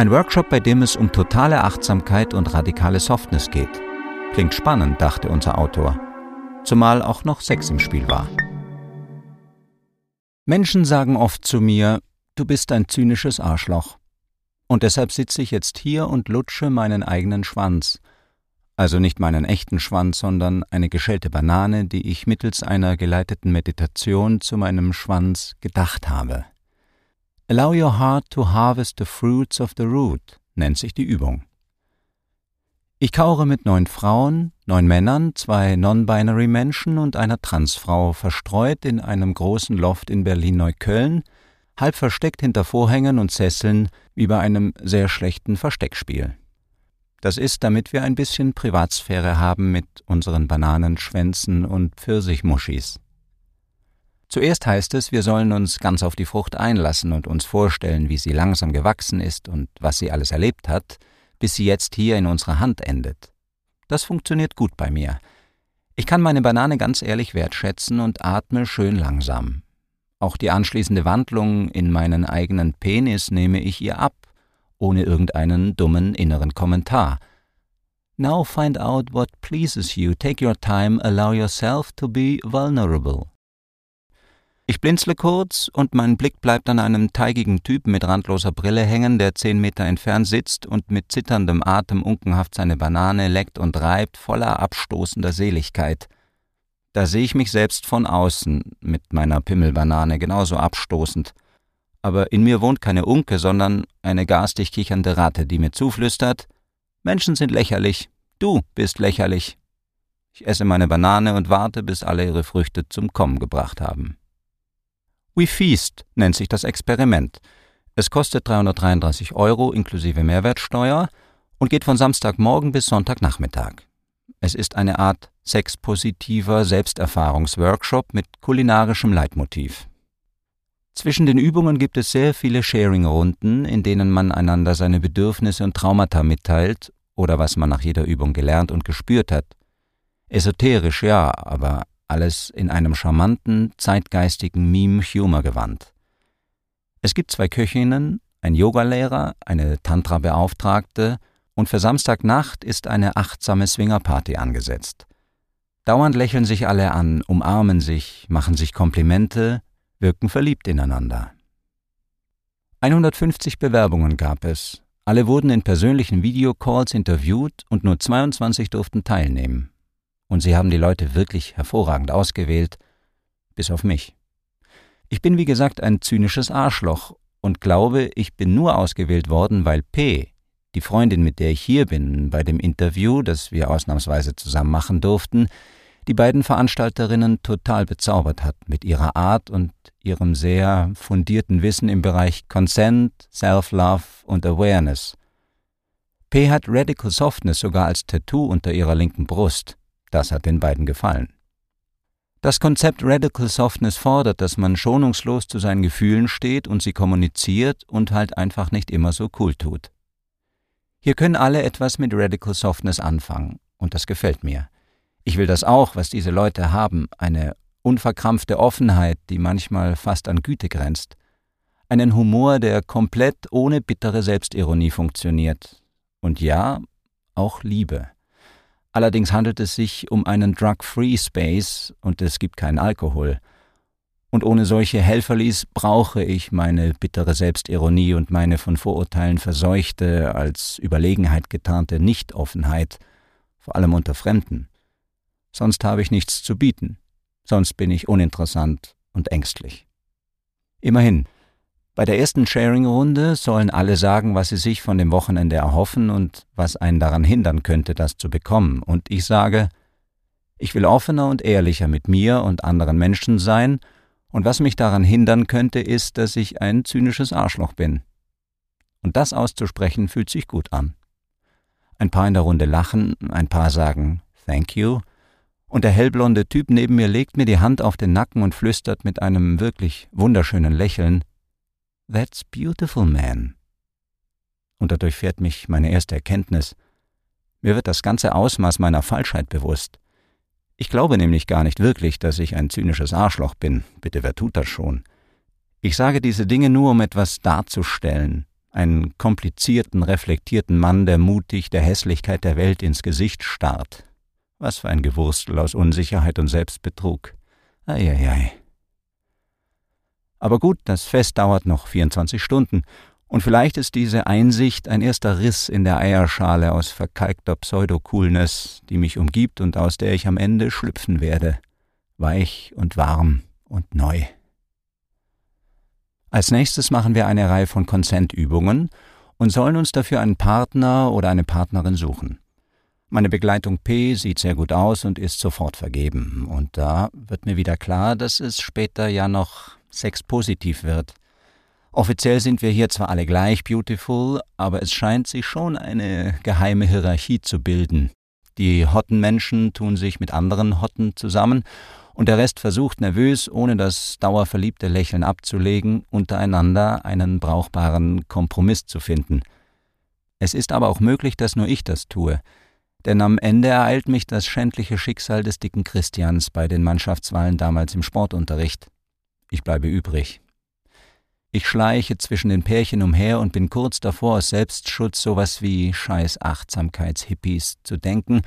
Ein Workshop, bei dem es um totale Achtsamkeit und radikale Softness geht. Klingt spannend, dachte unser Autor. Zumal auch noch Sex im Spiel war. Menschen sagen oft zu mir, du bist ein zynisches Arschloch. Und deshalb sitze ich jetzt hier und lutsche meinen eigenen Schwanz. Also nicht meinen echten Schwanz, sondern eine geschälte Banane, die ich mittels einer geleiteten Meditation zu meinem Schwanz gedacht habe. Allow your heart to harvest the fruits of the root nennt sich die Übung. Ich kaure mit neun Frauen, neun Männern, zwei non-binary Menschen und einer Transfrau verstreut in einem großen Loft in Berlin-Neukölln, halb versteckt hinter Vorhängen und Sesseln wie bei einem sehr schlechten Versteckspiel. Das ist, damit wir ein bisschen Privatsphäre haben mit unseren Bananenschwänzen und Pfirsichmuschis. Zuerst heißt es, wir sollen uns ganz auf die Frucht einlassen und uns vorstellen, wie sie langsam gewachsen ist und was sie alles erlebt hat, bis sie jetzt hier in unserer Hand endet. Das funktioniert gut bei mir. Ich kann meine Banane ganz ehrlich wertschätzen und atme schön langsam. Auch die anschließende Wandlung in meinen eigenen Penis nehme ich ihr ab, ohne irgendeinen dummen inneren Kommentar. Now find out what pleases you, take your time, allow yourself to be vulnerable. Ich blinzle kurz und mein Blick bleibt an einem teigigen Typen mit randloser Brille hängen, der zehn Meter entfernt sitzt und mit zitterndem Atem unkenhaft seine Banane leckt und reibt, voller abstoßender Seligkeit. Da sehe ich mich selbst von außen mit meiner Pimmelbanane genauso abstoßend. Aber in mir wohnt keine Unke, sondern eine garstig kichernde Ratte, die mir zuflüstert: Menschen sind lächerlich, du bist lächerlich. Ich esse meine Banane und warte, bis alle ihre Früchte zum Kommen gebracht haben. We Feast nennt sich das Experiment. Es kostet 333 Euro inklusive Mehrwertsteuer und geht von Samstagmorgen bis Sonntagnachmittag. Es ist eine Art sexpositiver Selbsterfahrungsworkshop mit kulinarischem Leitmotiv. Zwischen den Übungen gibt es sehr viele Sharing-Runden, in denen man einander seine Bedürfnisse und Traumata mitteilt oder was man nach jeder Übung gelernt und gespürt hat. Esoterisch ja, aber alles in einem charmanten, zeitgeistigen Meme-Humor-Gewand. Es gibt zwei Köchinnen, ein Yogalehrer, eine Tantra-Beauftragte und für Samstagnacht ist eine achtsame Swingerparty angesetzt. Dauernd lächeln sich alle an, umarmen sich, machen sich Komplimente, wirken verliebt ineinander. 150 Bewerbungen gab es. Alle wurden in persönlichen Videocalls interviewt und nur 22 durften teilnehmen. Und sie haben die Leute wirklich hervorragend ausgewählt, bis auf mich. Ich bin wie gesagt ein zynisches Arschloch und glaube, ich bin nur ausgewählt worden, weil P, die Freundin, mit der ich hier bin, bei dem Interview, das wir ausnahmsweise zusammen machen durften, die beiden Veranstalterinnen total bezaubert hat mit ihrer Art und ihrem sehr fundierten Wissen im Bereich Consent, Self-Love und Awareness. P hat Radical Softness sogar als Tattoo unter ihrer linken Brust. Das hat den beiden gefallen. Das Konzept Radical Softness fordert, dass man schonungslos zu seinen Gefühlen steht und sie kommuniziert und halt einfach nicht immer so cool tut. Hier können alle etwas mit Radical Softness anfangen, und das gefällt mir. Ich will das auch, was diese Leute haben, eine unverkrampfte Offenheit, die manchmal fast an Güte grenzt, einen Humor, der komplett ohne bittere Selbstironie funktioniert, und ja, auch Liebe. Allerdings handelt es sich um einen Drug-Free Space und es gibt keinen Alkohol. Und ohne solche Helferlis brauche ich meine bittere Selbstironie und meine von Vorurteilen verseuchte, als Überlegenheit getarnte Nichtoffenheit, vor allem unter Fremden. Sonst habe ich nichts zu bieten, sonst bin ich uninteressant und ängstlich. Immerhin, bei der ersten Sharing-Runde sollen alle sagen, was sie sich von dem Wochenende erhoffen und was einen daran hindern könnte, das zu bekommen. Und ich sage, ich will offener und ehrlicher mit mir und anderen Menschen sein, und was mich daran hindern könnte, ist, dass ich ein zynisches Arschloch bin. Und das auszusprechen fühlt sich gut an. Ein paar in der Runde lachen, ein paar sagen Thank you, und der hellblonde Typ neben mir legt mir die Hand auf den Nacken und flüstert mit einem wirklich wunderschönen Lächeln That's beautiful, man. Und dadurch fährt mich meine erste Erkenntnis. Mir wird das ganze Ausmaß meiner Falschheit bewusst. Ich glaube nämlich gar nicht wirklich, dass ich ein zynisches Arschloch bin. Bitte, wer tut das schon? Ich sage diese Dinge nur, um etwas darzustellen, einen komplizierten, reflektierten Mann, der mutig der Hässlichkeit der Welt ins Gesicht starrt. Was für ein Gewurstel aus Unsicherheit und Selbstbetrug. Eieiei. Aber gut, das Fest dauert noch 24 Stunden, und vielleicht ist diese Einsicht ein erster Riss in der Eierschale aus verkalkter Pseudo-Coolness, die mich umgibt und aus der ich am Ende schlüpfen werde, weich und warm und neu. Als nächstes machen wir eine Reihe von Consent-Übungen und sollen uns dafür einen Partner oder eine Partnerin suchen. Meine Begleitung P sieht sehr gut aus und ist sofort vergeben. Und da wird mir wieder klar, dass es später ja noch sexpositiv wird. Offiziell sind wir hier zwar alle gleich beautiful, aber es scheint sich schon eine geheime Hierarchie zu bilden. Die hotten Menschen tun sich mit anderen Hotten zusammen und der Rest versucht nervös, ohne das dauerverliebte Lächeln abzulegen, untereinander einen brauchbaren Kompromiss zu finden. Es ist aber auch möglich, dass nur ich das tue, denn am Ende ereilt mich das schändliche Schicksal des dicken Christians bei den Mannschaftswahlen damals im Sportunterricht. Ich bleibe übrig. Ich schleiche zwischen den Pärchen umher und bin kurz davor, aus Selbstschutz sowas wie scheiß Achtsamkeitshippies zu denken,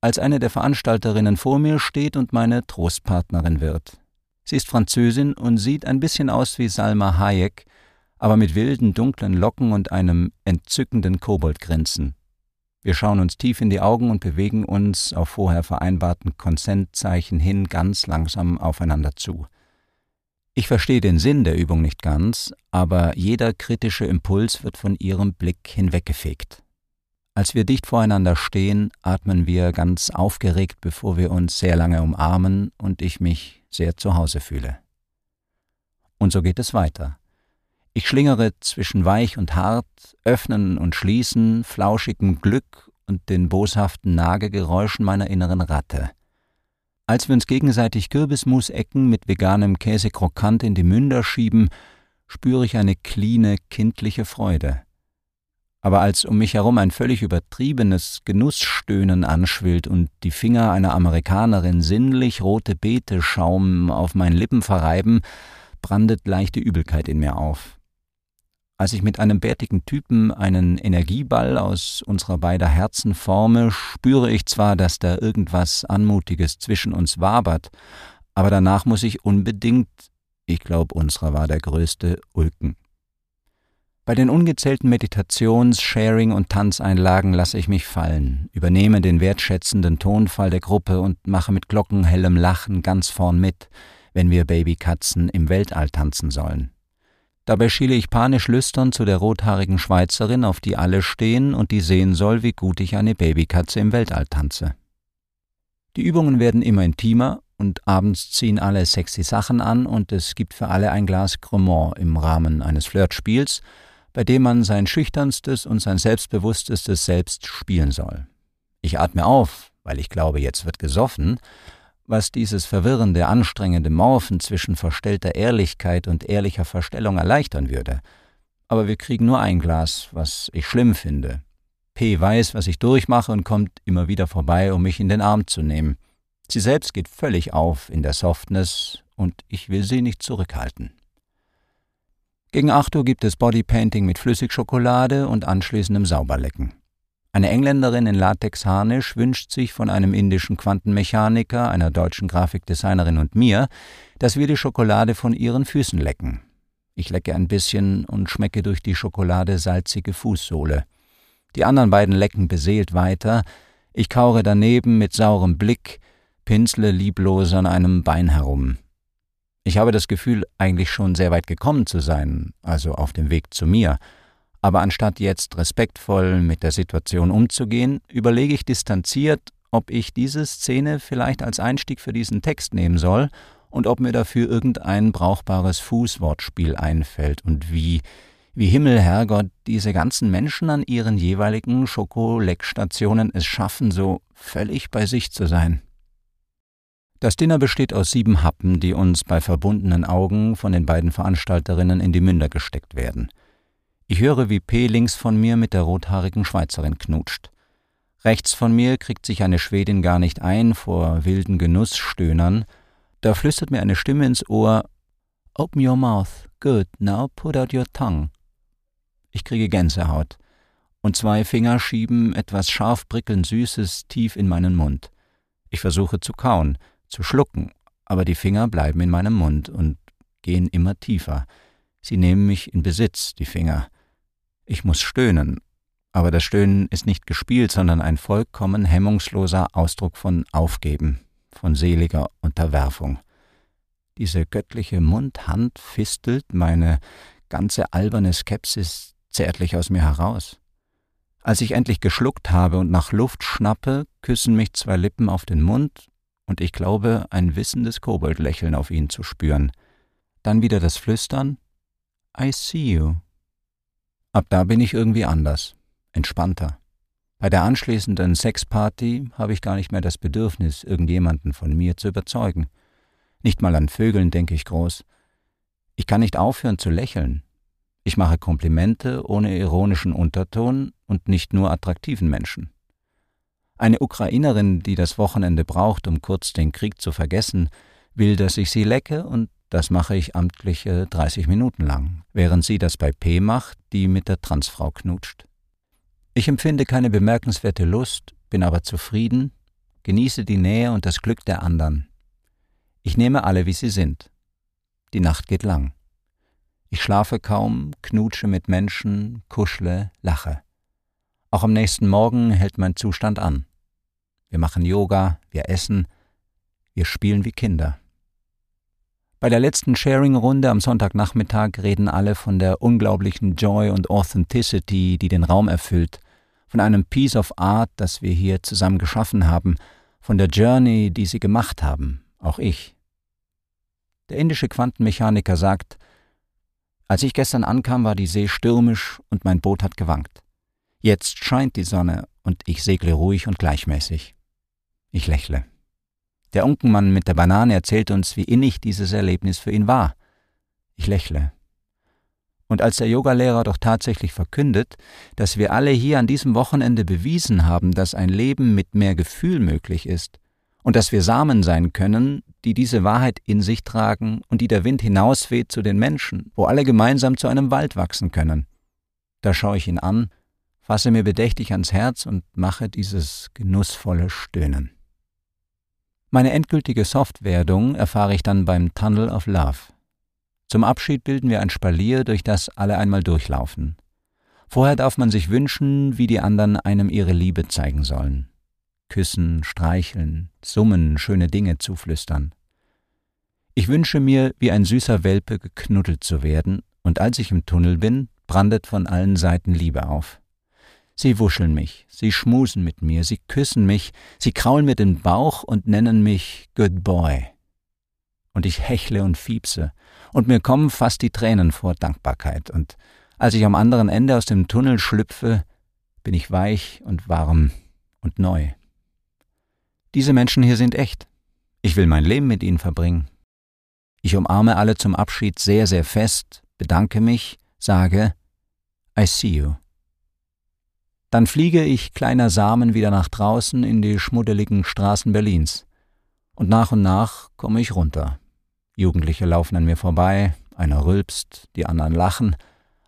als eine der Veranstalterinnen vor mir steht und meine Trostpartnerin wird. Sie ist Französin und sieht ein bisschen aus wie Salma Hayek, aber mit wilden, dunklen Locken und einem entzückenden Koboldgrinsen. Wir schauen uns tief in die Augen und bewegen uns auf vorher vereinbarten Konsentzeichen hin ganz langsam aufeinander zu. Ich verstehe den Sinn der Übung nicht ganz, aber jeder kritische Impuls wird von ihrem Blick hinweggefegt. Als wir dicht voreinander stehen, atmen wir ganz aufgeregt, bevor wir uns sehr lange umarmen und ich mich sehr zu Hause fühle. Und so geht es weiter. Ich schlingere zwischen weich und hart, öffnen und schließen, flauschigem Glück und den boshaften Nagegeräuschen meiner inneren Ratte. Als wir uns gegenseitig Kürbismusecken mit veganem Käse krokant in die Münder schieben, spüre ich eine cleane, kindliche Freude aber als um mich herum ein völlig übertriebenes Genussstöhnen anschwillt und die Finger einer Amerikanerin sinnlich rote Beete-Schaum auf meinen Lippen verreiben, brandet leichte Übelkeit in mir auf. Als ich mit einem bärtigen Typen einen Energieball aus unserer beider Herzen forme, spüre ich zwar, dass da irgendwas Anmutiges zwischen uns wabert, aber danach muss ich unbedingt, ich glaube, unserer war der größte, ulken. Bei den ungezählten Meditations-, Sharing- und Tanzeinlagen lasse ich mich fallen, übernehme den wertschätzenden Tonfall der Gruppe und mache mit glockenhellem Lachen ganz vorn mit, wenn wir Babykatzen im Weltall tanzen sollen. Dabei schiele ich panisch lüstern zu der rothaarigen Schweizerin, auf die alle stehen und die sehen soll, wie gut ich eine Babykatze im Weltall tanze. Die Übungen werden immer intimer und abends ziehen alle sexy Sachen an und es gibt für alle ein Glas Cremant im Rahmen eines Flirtspiels, bei dem man sein schüchternstes und sein selbstbewusstes Selbst spielen soll. Ich atme auf, weil ich glaube, jetzt wird gesoffen, was dieses verwirrende, anstrengende Morphen zwischen verstellter Ehrlichkeit und ehrlicher Verstellung erleichtern würde. Aber wir kriegen nur ein Glas, was ich schlimm finde. P weiß, was ich durchmache und kommt immer wieder vorbei, um mich in den Arm zu nehmen. Sie selbst geht völlig auf in der Softness und ich will sie nicht zurückhalten. Gegen 8 Uhr gibt es Bodypainting mit Flüssigschokolade und anschließendem Sauberlecken. Eine Engländerin in Latexharnisch wünscht sich von einem indischen Quantenmechaniker, einer deutschen Grafikdesignerin und mir, dass wir die Schokolade von ihren Füßen lecken. Ich lecke ein bisschen und schmecke durch die Schokolade salzige Fußsohle. Die anderen beiden lecken beseelt weiter, ich kaure daneben mit saurem Blick, pinsle lieblos an einem Bein herum. Ich habe das Gefühl, eigentlich schon sehr weit gekommen zu sein, also auf dem Weg zu mir. Aber anstatt jetzt respektvoll mit der Situation umzugehen, überlege ich distanziert, ob ich diese Szene vielleicht als Einstieg für diesen Text nehmen soll und ob mir dafür irgendein brauchbares Fußwortspiel einfällt und wie, wie Himmel, Herrgott, diese ganzen Menschen an ihren jeweiligen Schokoleckstationen es schaffen, so völlig bei sich zu sein. Das Dinner besteht aus sieben Happen, die uns bei verbundenen Augen von den beiden Veranstalterinnen in die Münder gesteckt werden. Ich höre, wie P. links von mir mit der rothaarigen Schweizerin knutscht. Rechts von mir kriegt sich eine Schwedin gar nicht ein vor wilden Genussstöhnern. Da flüstert mir eine Stimme ins Ohr Open your mouth. Good. Now put out your tongue. Ich kriege Gänsehaut. Und zwei Finger schieben etwas scharf prickelnd Süßes tief in meinen Mund. Ich versuche zu kauen, zu schlucken, aber die Finger bleiben in meinem Mund und gehen immer tiefer. Sie nehmen mich in Besitz, die Finger. Ich muss stöhnen, aber das Stöhnen ist nicht gespielt, sondern ein vollkommen hemmungsloser Ausdruck von Aufgeben, von seliger Unterwerfung. Diese göttliche Mundhand fistelt meine ganze alberne Skepsis zärtlich aus mir heraus. Als ich endlich geschluckt habe und nach Luft schnappe, küssen mich zwei Lippen auf den Mund, und ich glaube, ein wissendes Koboldlächeln auf ihn zu spüren. Dann wieder das Flüstern I see you. Ab da bin ich irgendwie anders, entspannter. Bei der anschließenden Sexparty habe ich gar nicht mehr das Bedürfnis, irgendjemanden von mir zu überzeugen. Nicht mal an Vögeln denke ich groß. Ich kann nicht aufhören zu lächeln. Ich mache Komplimente ohne ironischen Unterton und nicht nur attraktiven Menschen. Eine Ukrainerin, die das Wochenende braucht, um kurz den Krieg zu vergessen, will, dass ich sie lecke, und das mache ich amtliche 30 Minuten lang, während sie das bei P macht, die mit der Transfrau knutscht. Ich empfinde keine bemerkenswerte Lust, bin aber zufrieden, genieße die Nähe und das Glück der anderen. Ich nehme alle, wie sie sind. Die Nacht geht lang. Ich schlafe kaum, knutsche mit Menschen, kuschle, lache. Auch am nächsten Morgen hält mein Zustand an. Wir machen Yoga, wir essen, wir spielen wie Kinder. Bei der letzten Sharing-Runde am Sonntagnachmittag reden alle von der unglaublichen Joy und Authenticity, die den Raum erfüllt, von einem Piece of Art, das wir hier zusammen geschaffen haben, von der Journey, die sie gemacht haben, auch ich. Der indische Quantenmechaniker sagt, als ich gestern ankam, war die See stürmisch und mein Boot hat gewankt. Jetzt scheint die Sonne und ich segle ruhig und gleichmäßig. Ich lächle. Der Unkenmann mit der Banane erzählt uns, wie innig dieses Erlebnis für ihn war. Ich lächle. Und als der Yogalehrer doch tatsächlich verkündet, dass wir alle hier an diesem Wochenende bewiesen haben, dass ein Leben mit mehr Gefühl möglich ist, und dass wir Samen sein können, die diese Wahrheit in sich tragen und die der Wind hinausweht zu den Menschen, wo alle gemeinsam zu einem Wald wachsen können. Da schaue ich ihn an, fasse mir bedächtig ans Herz und mache dieses genussvolle Stöhnen. Meine endgültige Softwerdung erfahre ich dann beim Tunnel of Love. Zum Abschied bilden wir ein Spalier, durch das alle einmal durchlaufen. Vorher darf man sich wünschen, wie die anderen einem ihre Liebe zeigen sollen küssen, streicheln, summen, schöne Dinge zuflüstern. Ich wünsche mir, wie ein süßer Welpe geknuddelt zu werden, und als ich im Tunnel bin, brandet von allen Seiten Liebe auf. Sie wuscheln mich, sie schmusen mit mir, sie küssen mich, sie kraulen mir den Bauch und nennen mich Good Boy. Und ich hechle und fiepse, und mir kommen fast die Tränen vor Dankbarkeit, und als ich am anderen Ende aus dem Tunnel schlüpfe, bin ich weich und warm und neu. Diese Menschen hier sind echt. Ich will mein Leben mit ihnen verbringen. Ich umarme alle zum Abschied sehr, sehr fest, bedanke mich, sage I see you. Dann fliege ich kleiner Samen wieder nach draußen in die schmuddeligen Straßen Berlins. Und nach und nach komme ich runter. Jugendliche laufen an mir vorbei, einer rülpst, die anderen lachen,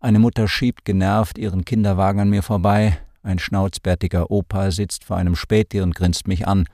eine Mutter schiebt genervt ihren Kinderwagen an mir vorbei, ein schnauzbärtiger Opa sitzt vor einem Späti und grinst mich an,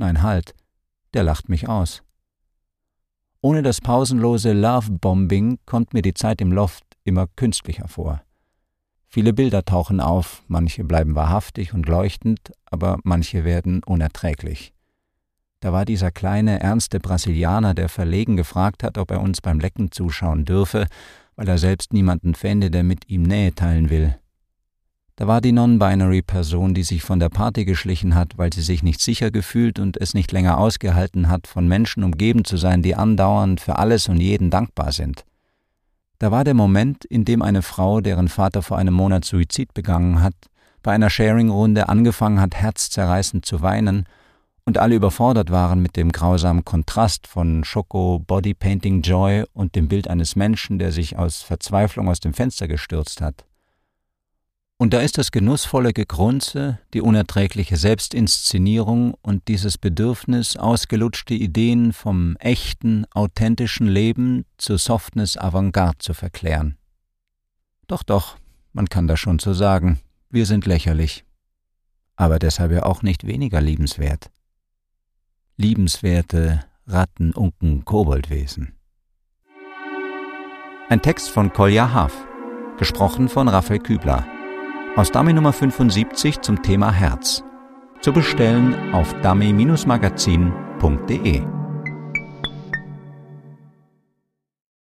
Nein, halt, der lacht mich aus. Ohne das pausenlose Love-Bombing kommt mir die Zeit im Loft immer künstlicher vor. Viele Bilder tauchen auf, manche bleiben wahrhaftig und leuchtend, aber manche werden unerträglich. Da war dieser kleine, ernste Brasilianer, der verlegen gefragt hat, ob er uns beim Lecken zuschauen dürfe, weil er selbst niemanden fände, der mit ihm Nähe teilen will. Da war die Non-Binary-Person, die sich von der Party geschlichen hat, weil sie sich nicht sicher gefühlt und es nicht länger ausgehalten hat, von Menschen umgeben zu sein, die andauernd für alles und jeden dankbar sind. Da war der Moment, in dem eine Frau, deren Vater vor einem Monat Suizid begangen hat, bei einer Sharing-Runde angefangen hat, herzzerreißend zu weinen und alle überfordert waren mit dem grausamen Kontrast von Schoko Bodypainting Joy und dem Bild eines Menschen, der sich aus Verzweiflung aus dem Fenster gestürzt hat. Und da ist das genussvolle Gegrunze, die unerträgliche Selbstinszenierung und dieses Bedürfnis, ausgelutschte Ideen vom echten, authentischen Leben zu Softness Avantgarde zu verklären. Doch, doch, man kann das schon so sagen, wir sind lächerlich. Aber deshalb ja auch nicht weniger liebenswert. Liebenswerte Ratten, Unken, Koboldwesen. Ein Text von Kolja Haaf, gesprochen von Raphael Kübler. Aus Dummy Nummer 75 zum Thema Herz. Zu bestellen auf dummy-magazin.de.